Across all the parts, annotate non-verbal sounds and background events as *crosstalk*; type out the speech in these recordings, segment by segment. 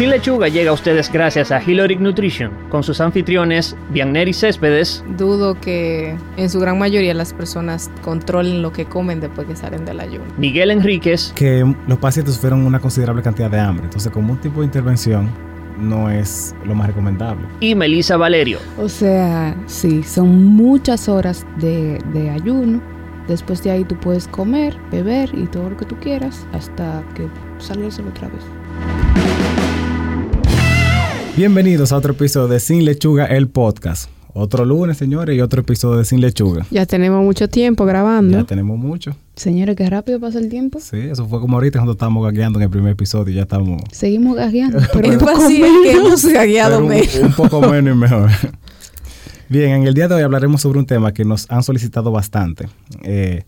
Sin Lechuga llega a ustedes gracias a Hiloric Nutrition, con sus anfitriones Bianneri Céspedes. Dudo que en su gran mayoría las personas controlen lo que comen después que salen del ayuno. Miguel Enríquez. Que los pacientes sufrieron una considerable cantidad de hambre. Entonces, como un tipo de intervención, no es lo más recomendable. Y Melissa Valerio. O sea, sí, son muchas horas de, de ayuno. Después de ahí tú puedes comer, beber y todo lo que tú quieras hasta que salgas otra vez. Bienvenidos a otro episodio de Sin Lechuga, el podcast. Otro lunes, señores, y otro episodio de Sin Lechuga. Ya tenemos mucho tiempo grabando. Ya tenemos mucho. Señores, qué rápido pasa el tiempo. Sí, eso fue como ahorita cuando estábamos gagueando en el primer episodio y ya estamos... Seguimos gagueando, *laughs* pero un poco que hemos gagueado menos. Un, un poco menos y mejor. *laughs* Bien, en el día de hoy hablaremos sobre un tema que nos han solicitado bastante. Eh,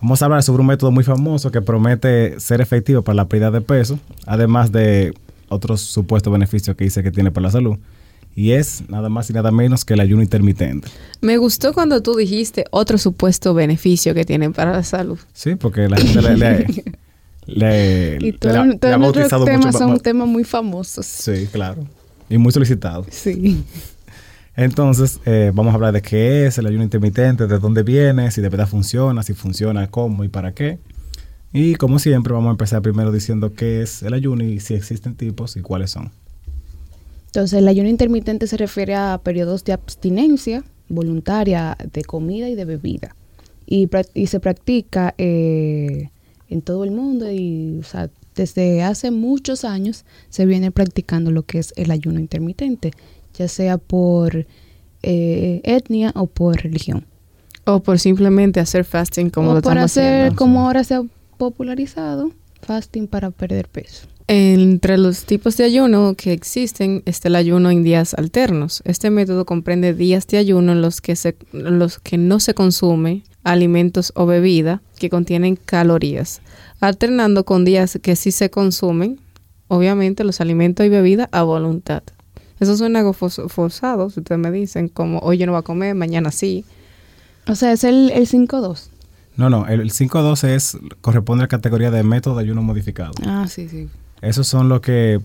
vamos a hablar sobre un método muy famoso que promete ser efectivo para la pérdida de peso, además de otros supuestos beneficios que dice que tiene para la salud. Y es nada más y nada menos que el ayuno intermitente. Me gustó cuando tú dijiste otro supuesto beneficio que tienen para la salud. Sí, porque la gente le, le, le, y todo, le, temas son temas muy famosos. Sí, claro. Y muy solicitados. Sí. Entonces, eh, vamos a hablar de qué es el ayuno intermitente, de dónde viene, si de verdad funciona, si funciona, cómo y para qué. Y como siempre, vamos a empezar primero diciendo qué es el ayuno y si existen tipos y cuáles son. Entonces, el ayuno intermitente se refiere a periodos de abstinencia voluntaria de comida y de bebida. Y, y se practica eh, en todo el mundo y, o sea, desde hace muchos años se viene practicando lo que es el ayuno intermitente, ya sea por eh, etnia o por religión. O por simplemente hacer fasting como o lo por estamos hacer, haciendo. como ahora se ha popularizado, fasting para perder peso. Entre los tipos de ayuno que existen está el ayuno en días alternos. Este método comprende días de ayuno en los que, se, los que no se consume alimentos o bebida que contienen calorías, alternando con días que sí se consumen, obviamente, los alimentos y bebidas a voluntad. Eso suena algo forzado, si ustedes me dicen, como hoy yo no voy a comer, mañana sí. O sea, es el, el 5-2. No, no, el, el 5-2 es, corresponde a la categoría de método de ayuno modificado. Ah, sí, sí. Esos son los que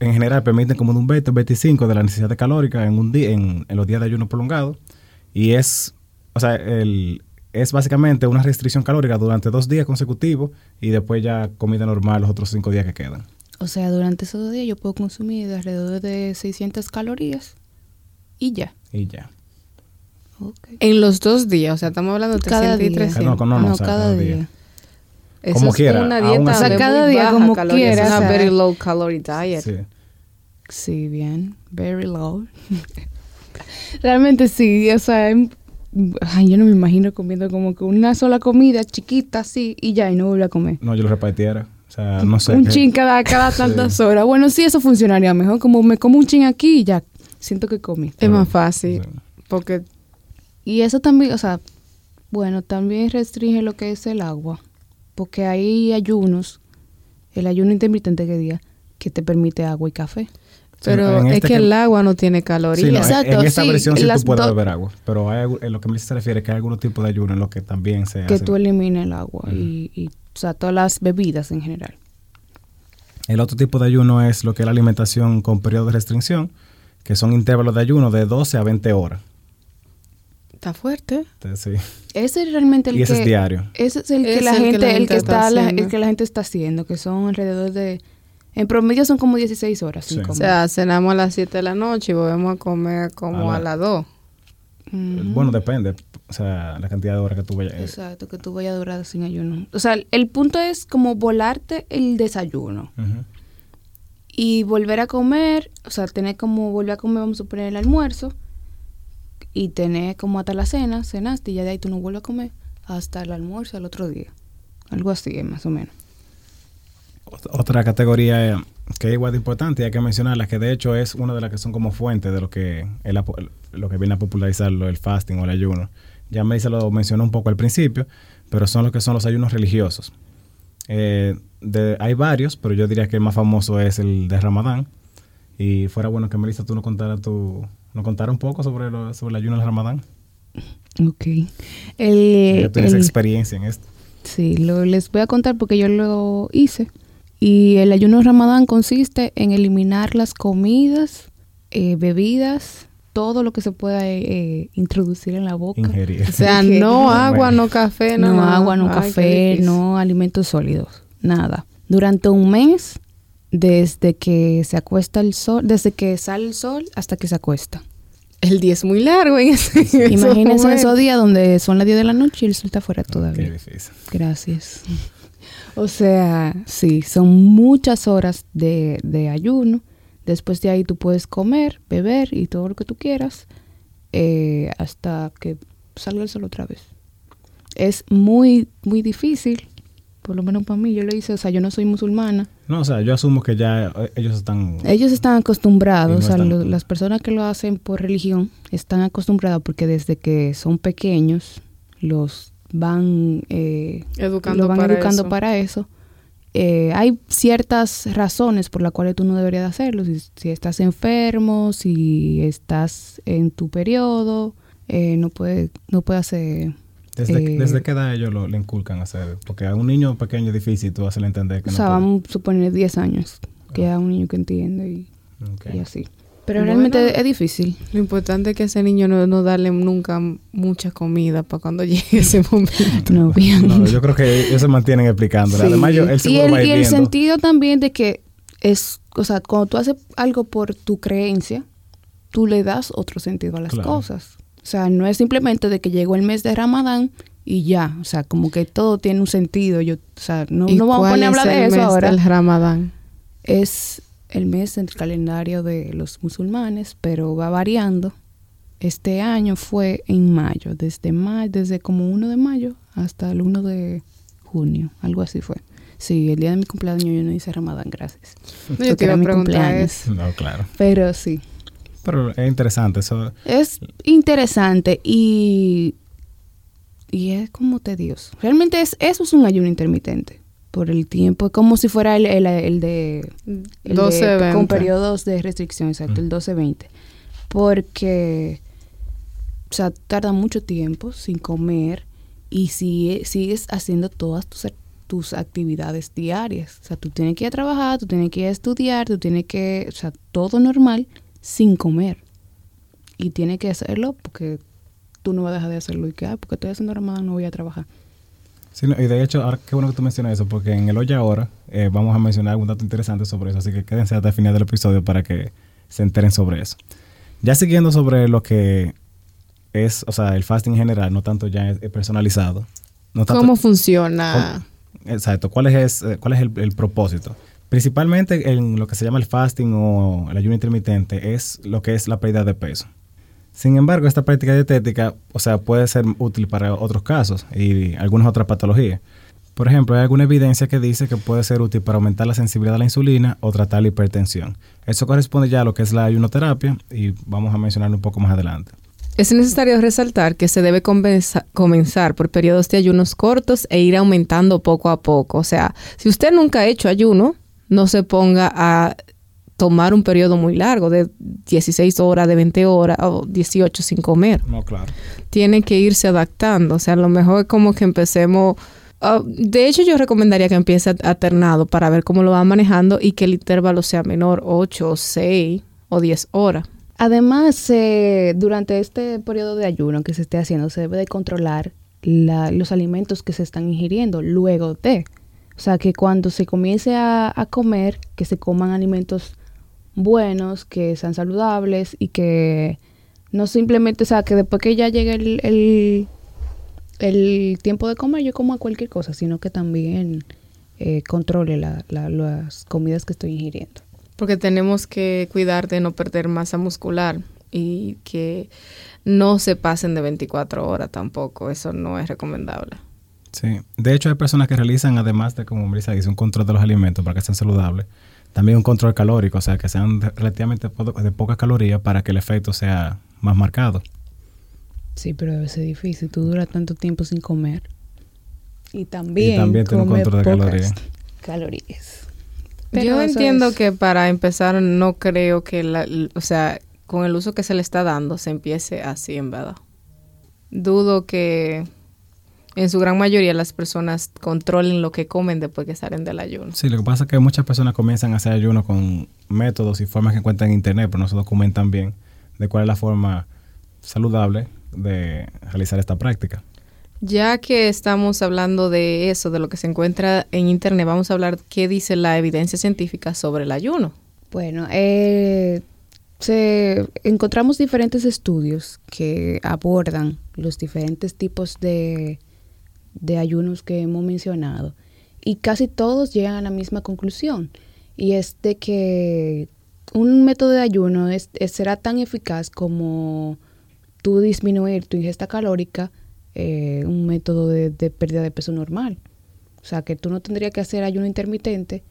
en general permiten como de un 20 o 25 de la necesidad calórica en, un día, en, en, los días de ayuno prolongado. Y es, o sea, el, es básicamente una restricción calórica durante dos días consecutivos y después ya comida normal los otros cinco días que quedan. O sea, durante esos dos días yo puedo consumir de alrededor de 600 calorías y ya. Y ya. Okay. En los dos días, o sea, estamos hablando de 300 y 300. No, no, no, no o sea, cada, cada día. día. Eso como es quiera. una dieta. O sea, cada día baja como calorías, quiera, Es una very low calorie diet. Sí. Sí, bien. Very low. *laughs* Realmente sí, o sea, em- ay, yo no me imagino comiendo como que una sola comida chiquita así y ya, y no volver a comer. No, yo lo repartiera. O sea, no sé. un qué- chin cada, cada *laughs* Sí. tantas horas. Bueno, sí, eso funcionaría mejor. Como me como un chin aquí y ya, siento que comí. Es más fácil, Sí. porque Y eso también, o sea, bueno, también restringe lo que es el agua. Porque hay ayunos, el ayuno intermitente que diga, que te permite agua y café. pero es este que que- el agua no tiene Sí, calorías. no, Exacto, en esta sí, versión sí tú puedes beber agua, pero hay, en lo que me se refiere es que hay algunos tipos de ayuno en los que también se que hace. tú elimines el agua y, y, o sea, todas las bebidas en general. El otro tipo de ayuno es lo que es la alimentación con periodo de restricción, que son intervalos de ayuno de 12 a 20 horas. Está fuerte. Sí. Ese es realmente el Y ese que es diario. ese es el que Es la el que gente, el que está está, la- haciendo. el que la gente está haciendo, que son alrededor de en promedio son como 16 horas sin Sí. O sea, cenamos a las 7 de la noche y volvemos a comer como A a, la- las 2. Ujú. Bueno, depende. O sea, la cantidad de horas que tú vayas. eh, Exacto, que tú vayas a durar sin ayuno. O sea, el punto es como volarte el desayuno y volver a comer, o sea, tener como volver a comer, vamos a poner el almuerzo y tener como hasta la cena, cenaste y ya de ahí tú no vuelves a comer hasta el almuerzo al otro día. Algo así, más o menos. Ot- Otra categoría eh, que es igual de importante y hay que mencionarla, que de hecho es una de las que son como fuente de lo que po- lo que viene a popularizarlo, el fasting o el ayuno. Ya Melissa lo mencionó un poco al principio, pero son lo que son los ayunos religiosos. Eh, hay varios, pero yo diría que el más famoso es el de Ramadán. Y fuera bueno que Melissa tú nos contara, tu, nos contara un poco sobre, lo- sobre el ayuno del Ramadán. Ok. El, ya tienes el- experiencia en esto. Sí, lo, les voy a contar porque yo lo hice Y el ayuno ramadán consiste en eliminar las comidas, eh, bebidas, todo lo que se pueda eh, eh, introducir en la boca. Ingerir. O sea, *laughs* no agua, no café, no, No agua, no Ay, café, no alimentos sólidos, nada. Durante un mes, desde que se acuesta el sol, desde que sale el sol hasta que se acuesta. El día es muy largo en ese en Imagínense esos días donde son las 10 de la noche y el sol está afuera Qué todavía. difícil. Gracias. O sea, sí, son muchas horas de, de ayuno. Después de ahí tú puedes comer, beber y todo lo que tú quieras eh, hasta que salga el sol otra vez. Es muy, muy difícil, por lo menos para mí, yo lo hice, o sea, yo no soy musulmana. No, o sea, yo asumo que ya eh, ellos están... Ellos están acostumbrados, no o sea, están- lo- las personas que lo hacen por religión están acostumbradas porque desde que son pequeños los van, eh, Educando lo van para educando eso. para eso. Eh, hay ciertas razones por las cuales tú no deberías de hacerlo. Si, si estás enfermo, si estás en tu periodo, eh, no puede, no puede hacer. ¿Desde, eh, ¿Desde qué edad ellos lo, le inculcan a hacer? Porque a un niño pequeño es difícil tú hacerle entender que O no sea, puede. vamos a suponer 10 años, que es un niño que entiende y, así. Pero Bueno. realmente es difícil. Lo importante es que a ese niño no, no darle nunca mucha comida para cuando *laughs* llegue ese momento. No, bien. No, yo creo que ellos se mantienen explicándole. Sí. Además, yo, él y el, va a ir y el viendo. sentido también de que es, o sea, cuando tú haces algo por tu creencia, tú le das otro sentido a las Claro. cosas. O sea, no es simplemente de que llegó el mes de Ramadán y ya, o sea, como que todo tiene un sentido. Yo, o sea, no, ¿Y no vamos a poner a hablar es de el eso mes ahora. del Ramadán. Es el mes en el calendario de los musulmanes, pero va variando. Este año fue en mayo, desde mayo, desde como 1 de mayo hasta el 1 de junio, algo así fue. Sí, el día de mi cumpleaños yo no hice Ramadán, gracias. No, *laughs* yo te iba a mi preguntar eso. No, claro. Pero sí, Pero es interesante eso. es interesante y, y es como tedioso. Realmente es, eso es un ayuno intermitente por el tiempo, es como si fuera el, el, el de el 12, de- 20. con periodos de restricción, exacto, el 12-20. Porque, o sea, tarda mucho tiempo sin comer y si sigues haciendo todas tus, tus actividades diarias. O sea, tú tienes que ir a trabajar, tú tienes que ir a estudiar, tú tienes que, o sea, todo normal sin comer. Y tienes que hacerlo porque tú no vas a dejar de hacerlo y que, ah, porque estoy haciendo ramadán, no voy a trabajar. Sí, no, y de hecho, ahora qué bueno que tú mencionas eso, porque en el hoy ahora eh, vamos a mencionar algún dato interesante sobre eso, así que quédense hasta el final del episodio para que se enteren sobre eso. Ya siguiendo sobre lo que es, o sea, el fasting en general, no tanto ya personalizado. No tanto- ¿Cómo funciona? Exacto. ¿Cuál es, eh, cuál es el, el propósito? Principalmente en lo que se llama el fasting o el ayuno intermitente es lo que es la pérdida de peso. Sin embargo, esta práctica dietética, o sea, puede ser útil para otros casos y algunas otras patologías. Por ejemplo, hay alguna evidencia que dice que puede ser útil para aumentar la sensibilidad a la insulina o tratar la hipertensión. Eso corresponde ya a lo que es la ayunoterapia y vamos a mencionarlo un poco más adelante. Es necesario resaltar que se debe comenzar, por periodos de ayunos cortos e ir aumentando poco a poco. O sea, si usted nunca ha hecho ayuno, no se ponga a tomar un periodo muy largo de 16 horas, de 20 horas o 18 sin comer. No, claro. Tiene que irse adaptando. O sea, a lo mejor es como que empecemos... ah, de hecho, yo recomendaría que empiece alternado para ver cómo lo va manejando y que el intervalo sea menor, 8, 6 o 10 horas. Además, eh, durante este periodo de ayuno que se esté haciendo, se debe de controlar la- los alimentos que se están ingiriendo luego de. O sea, que cuando se comience a, a comer, que se coman alimentos buenos, que sean saludables y que no simplemente, o sea, que después que ya llegue el, el, el tiempo de comer, yo como cualquier cosa, sino que también eh, controle la- la- las comidas que estoy ingiriendo. Porque tenemos que cuidar de no perder masa muscular y que no se pasen de 24 horas tampoco. Eso no es recomendable. Sí, de hecho hay personas que realizan, además de, como Brisa dice, un control de los alimentos para que sean saludables, también un control calórico, o sea, que sean relativamente po- de pocas calorías para que el efecto sea más marcado. Sí, pero debe ser difícil. Tú duras tanto tiempo sin comer. Y también, Y también tiene un control de calorías. Calorías. Yo Pero entiendo es- que para empezar no creo que, la, o sea, con el uso que se le está dando se empiece así, en verdad. Dudo que en su gran mayoría las personas controlen lo que comen después que salen del ayuno. Sí, lo que pasa es que muchas personas comienzan a hacer ayuno con métodos y formas que encuentran en internet, pero no se documentan bien de cuál es la forma saludable de realizar esta práctica. Ya que estamos hablando de eso, de lo que se encuentra en Internet, vamos a hablar qué dice la evidencia científica sobre el ayuno. Bueno, eh, se, encontramos diferentes estudios que abordan los diferentes tipos de, de ayunos que hemos mencionado y casi todos llegan a la misma conclusión y es de que un método de ayuno es, será tan eficaz como tú disminuir tu ingesta calórica eh, un método de, pérdida de peso normal. O sea, que tú no tendrías que hacer ayuno intermitente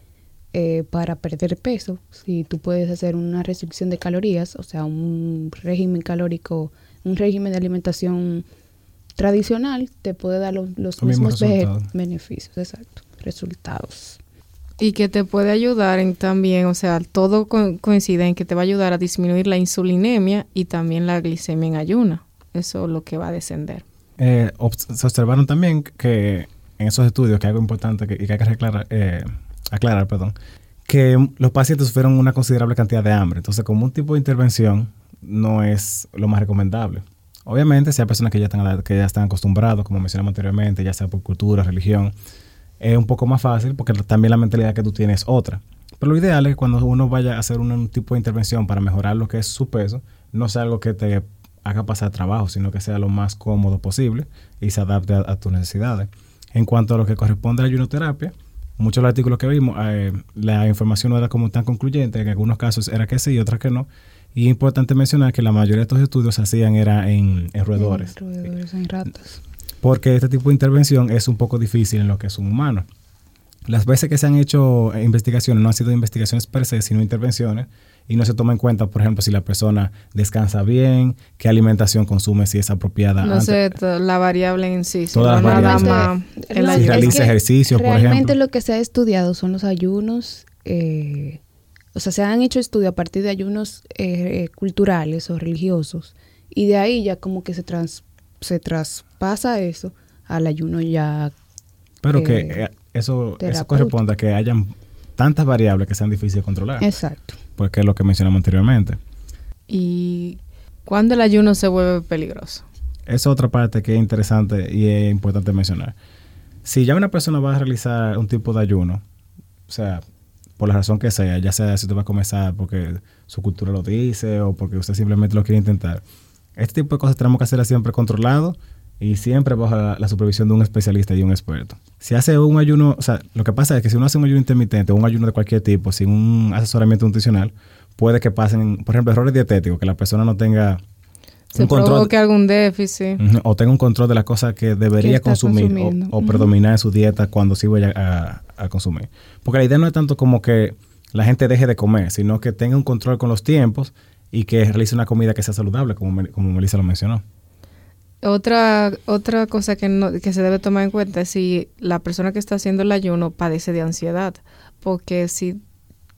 eh, para perder peso. Si tú puedes hacer una restricción de calorías, o sea, un régimen calórico, un régimen de alimentación tradicional, te puede dar los, mismos beneficios, exacto, resultados. Y que te puede ayudar en también, o sea, todo coincide en que te va a ayudar a disminuir la insulinemia y también la glicemia en ayuna. Eso es lo que va a descender. Eh, se observaron también que en esos estudios, que algo importante que, y que hay que aclarar, eh, aclarar, perdón, que los pacientes sufrieron una considerable cantidad de hambre. Entonces, como un tipo de intervención no es lo más recomendable. Obviamente, si hay personas que ya están, que ya están acostumbrados, como mencionamos anteriormente, ya sea por cultura, religión, es un poco más fácil porque también la mentalidad que tú tienes es otra. Pero lo ideal es que cuando uno vaya a hacer un tipo de intervención para mejorar lo que es su peso, no sea algo que te haga pasar trabajo, sino que sea lo más cómodo posible y se adapte a, tus necesidades. En cuanto a lo que corresponde a la ayunoterapia, muchos de los artículos que vimos, eh, la información no era como tan concluyente, en algunos casos era que sí y otras que no. Y es importante mencionar que la mayoría de estos estudios se hacían era en, roedores. En roedores, en ratas. Porque este tipo de intervención es un poco difícil en lo que es un humano. Las veces que se han hecho investigaciones no han sido investigaciones per se, sino intervenciones y no se toma en cuenta, por ejemplo, si la persona descansa bien, qué alimentación consume, si es apropiada. No sé, la variable en sí. Todas las variables. si realiza ejercicio, por ejemplo. Realmente lo que se ha estudiado son los ayunos, eh, o sea, se han hecho estudios a partir de ayunos eh, culturales o religiosos y de ahí ya como que se, trans, se traspasa eso al ayuno ya. Pero que eh, eso, eso corresponde a que hayan tantas variables que sean difíciles de controlar. Exacto porque es lo que mencionamos anteriormente. ¿Y cuándo el ayuno se vuelve peligroso? Esa es otra parte que es interesante y es importante mencionar. Si ya una persona va a realizar un tipo de ayuno, o sea, por la razón que sea, ya sea si tú vas a comenzar porque su cultura lo dice o porque usted simplemente lo quiere intentar, este tipo de cosas tenemos que hacerlas siempre controlado y siempre bajo la, supervisión de un especialista y un experto. Si hace un ayuno, o sea, lo que pasa es que si uno hace un ayuno intermitente o un ayuno de cualquier tipo sin un asesoramiento nutricional, puede que pasen, por ejemplo, errores dietéticos, que la persona no tenga se un control algún déficit o tenga un control de las cosas que debería consumir o, predominar en su dieta cuando sí vaya a, a, consumir. Porque la idea no es tanto como que la gente deje de comer, sino que tenga un control con los tiempos y que realice una comida que sea saludable, como, como Melissa lo mencionó. Otra, otra cosa que, no, que se debe tomar en cuenta es si la persona que está haciendo el ayuno padece de ansiedad, porque si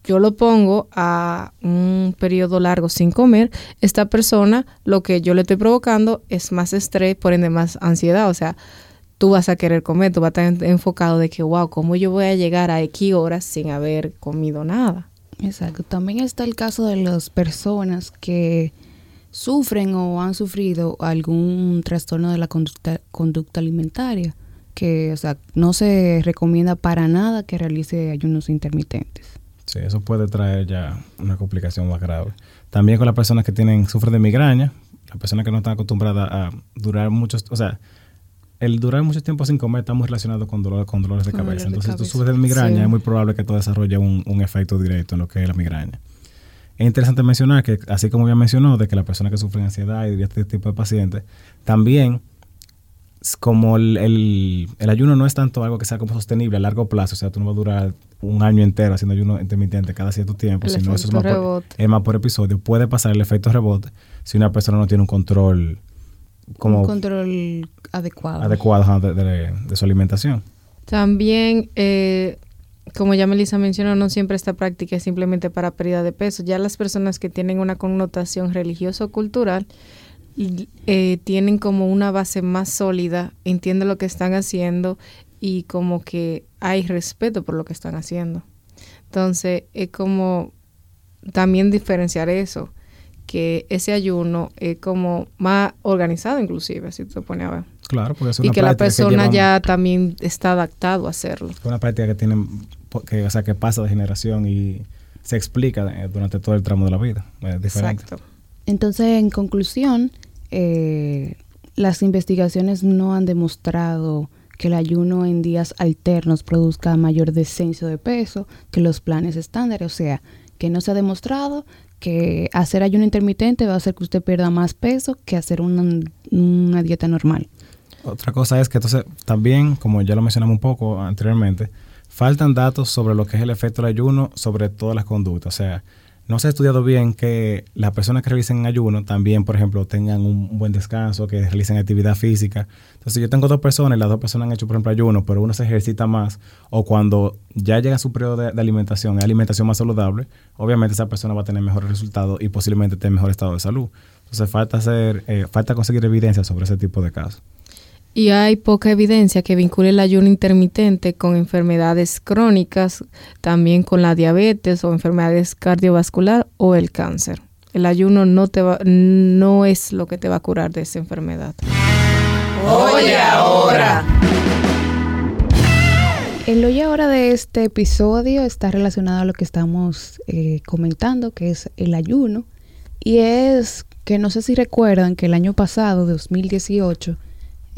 yo lo pongo a un periodo largo sin comer, esta persona lo que yo le estoy provocando es más estrés, por ende más ansiedad, o sea, tú vas a querer comer, tú vas a estar enfocado de que, wow, ¿cómo yo voy a llegar a X horas sin haber comido nada? Exacto, también está el caso de las personas que sufren o han sufrido algún trastorno de la conducta, conducta alimentaria, que o sea, no se recomienda para nada que realice ayunos intermitentes. Sí, eso puede traer ya una complicación más grave. También con las personas que tienen sufren de migraña, las personas que no están acostumbradas a durar muchos, o sea, el durar mucho tiempo sin comer está muy relacionado con, dolor, con dolores de cabeza. Entonces, si tú sufres de migraña, es muy probable que tú desarrolles un, un efecto directo en lo que es la migraña. Es interesante mencionar que, así como ya mencionó, de que las personas que sufren ansiedad y este tipo de pacientes, también como el, el, ayuno no es tanto algo que sea como sostenible a largo plazo, o sea, tú no vas a durar un año entero haciendo ayuno intermitente cada cierto tiempo, sino eso es más, por, es más por episodio. Puede pasar el efecto rebote si una persona no tiene un control como... Un control adecuado. Adecuado de, de su alimentación. También eh, como ya Melissa mencionó, no siempre esta práctica es simplemente para pérdida de peso. Ya las personas que tienen una connotación religiosa o cultural eh, tienen como una base más sólida, entienden lo que están haciendo y como que hay respeto por lo que están haciendo. Entonces, es como también diferenciar eso, que ese ayuno es como más organizado inclusive, si tú te pones a ver. Claro, porque es una Y que la persona ya también está adaptado a hacerlo. Es una práctica que tienen, que, o sea, que pasa de generación y se explica eh, durante todo el tramo de la vida. Es diferente. Exacto. Entonces, en conclusión, eh, las investigaciones no han demostrado que el ayuno en días alternos produzca mayor descenso de peso que los planes estándares. O sea, que no se ha demostrado que hacer ayuno intermitente va a hacer que usted pierda más peso que hacer una, una dieta normal. Otra cosa es que entonces también, como ya lo mencionamos un poco anteriormente, faltan datos sobre lo que es el efecto del ayuno sobre todas las conductas. O sea, no se ha estudiado bien que las personas que realicen ayuno también, por ejemplo, tengan un, buen descanso, que realicen actividad física. Entonces, yo tengo dos personas y las dos personas han hecho, por ejemplo, ayuno, pero uno se ejercita más o cuando ya llega su periodo de, alimentación, es alimentación más saludable, obviamente esa persona va a tener mejores resultados y posiblemente en mejor estado de salud. Entonces, falta, hacer, eh, falta conseguir evidencia sobre ese tipo de casos. Y hay poca evidencia que vincule el ayuno intermitente con enfermedades crónicas, también con la diabetes o enfermedades cardiovascular o el cáncer. El ayuno no te va, no es lo que te va a curar de esa enfermedad. Oye ahora. El hoy ahora de este episodio está relacionado a lo que estamos eh, comentando, que es el ayuno. Y es que no sé si recuerdan que el año pasado, 2018,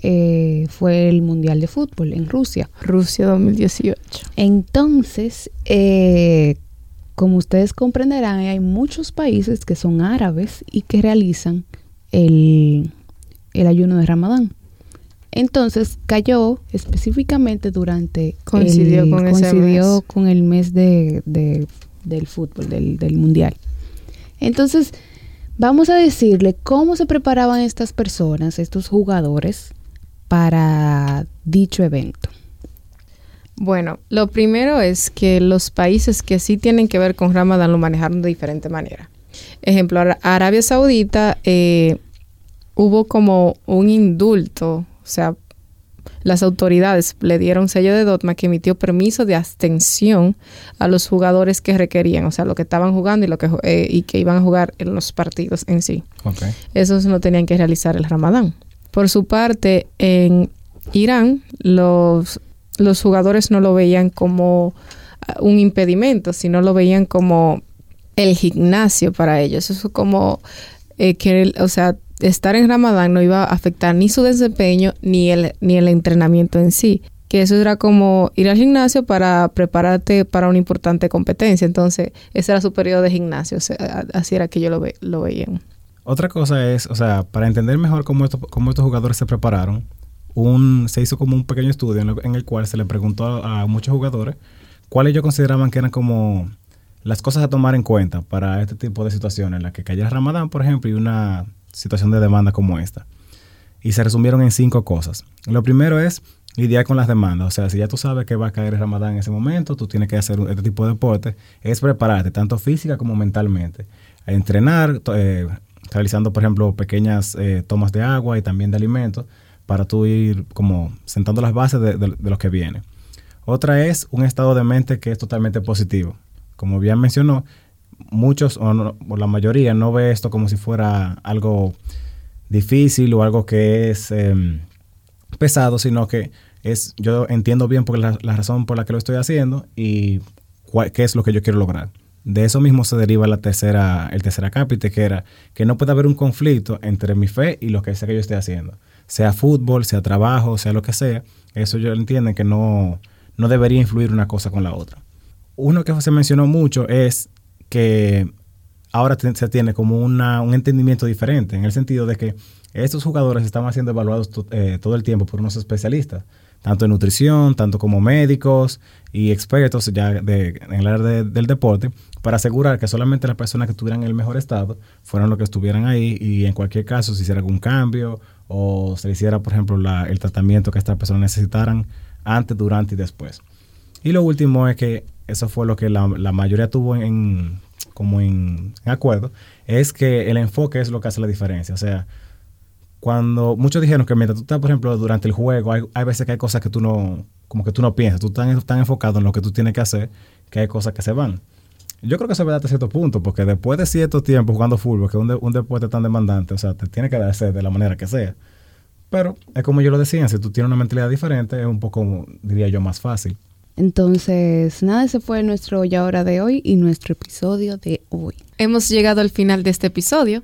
eh, fue el Mundial de Fútbol en Rusia. Rusia 2018. Entonces, eh, como ustedes comprenderán, hay muchos países que son árabes y que realizan el, el ayuno de Ramadán. Entonces cayó específicamente durante Coincidió el, con ese coincidió mes. con el mes de, de- del fútbol, del, del mundial. Entonces, vamos a decirle cómo se preparaban estas personas, estos jugadores, para dicho evento. Bueno, lo primero es que los países que sí tienen que ver con Ramadán lo manejaron de diferente manera. Ejemplo, Ara- Arabia Saudita eh, hubo como un indulto, o sea, las autoridades le dieron sello de dogma que emitió permiso de abstención a los jugadores que requerían, o sea, lo que estaban jugando y lo que eh, y que iban a jugar en los partidos en sí Ok. esos no tenían que realizar el ramadán. Por su parte, en Irán, los, los jugadores no lo veían como ah, un impedimento, sino lo veían como el gimnasio para ellos. Eso es como eh, que, o sea, estar en ramadán no iba a afectar ni su desempeño ni el, ni el entrenamiento en sí. Que eso era como ir al gimnasio para prepararte para una importante competencia. Entonces, ese era su periodo de gimnasio. Así era que yo lo, ve, lo veían. Otra cosa es, o sea, para entender mejor cómo, cómo estos jugadores se prepararon, un, se hizo como un pequeño estudio en, el cual se le preguntó a, muchos jugadores cuáles ellos consideraban que eran como las cosas a tomar en cuenta para este tipo de situaciones, en la que cayera Ramadán, por ejemplo, y una situación de demanda como esta. Y se resumieron en cinco cosas. Lo primero es lidiar con las demandas. O sea, si ya tú sabes que va a caer el Ramadán en ese momento, tú tienes que hacer este tipo de deporte, es prepararte, tanto física como mentalmente. Entrenar, eh, realizando, por ejemplo, pequeñas eh, tomas de agua y también de alimentos, para tú ir como sentando las bases de, de- de lo que viene. Otra es un estado de mente que es totalmente positivo. Como bien mencionó, muchos o, no- la mayoría no ve esto como si fuera algo difícil o algo que es em, pesado, sino que es yo entiendo bien por la, la razón por la que lo estoy haciendo y cuál- qué es lo que yo quiero lograr. De eso mismo se deriva la tercera, el tercer acápite, que era que no puede haber un conflicto entre mi fe y lo que sea que yo esté haciendo. Sea fútbol, sea trabajo, sea lo que sea. Eso yo entiendo que no, no debería influir una cosa con la otra. Uno que se mencionó mucho es que ahora se tiene como una- un entendimiento diferente, en el sentido de que estos jugadores estaban siendo evaluados eh, todo el tiempo por unos especialistas, tanto en nutrición, tanto como médicos y expertos ya de- en el área de- del deporte, para asegurar que solamente las personas que estuvieran en el mejor estado fueran los que estuvieran ahí y en cualquier caso se hiciera algún cambio o se hiciera, por ejemplo, el tratamiento que estas personas necesitaran antes, durante y después. Y lo último es que eso fue lo que la, la mayoría tuvo en, como en, en acuerdo, es que el enfoque es lo que hace la diferencia. O sea, cuando muchos dijeron que mientras tú estás, por ejemplo, durante el juego, hay, hay veces que hay cosas que tú no, como que tú no piensas, tú estás tan enfocado en lo que tú tienes que hacer, que hay cosas que se van. Yo creo que eso es verdad hasta cierto punto, porque después de cierto tiempo jugando fútbol, que un, un deporte tan demandante, o sea, te tiene que darse de la manera que sea. Pero es como yo lo decía, si tú tienes una mentalidad diferente, es un poco, diría yo, más fácil. Entonces, nada, ese fue nuestro ya hora de hoy y nuestro episodio de hoy. Hemos llegado al final de este episodio.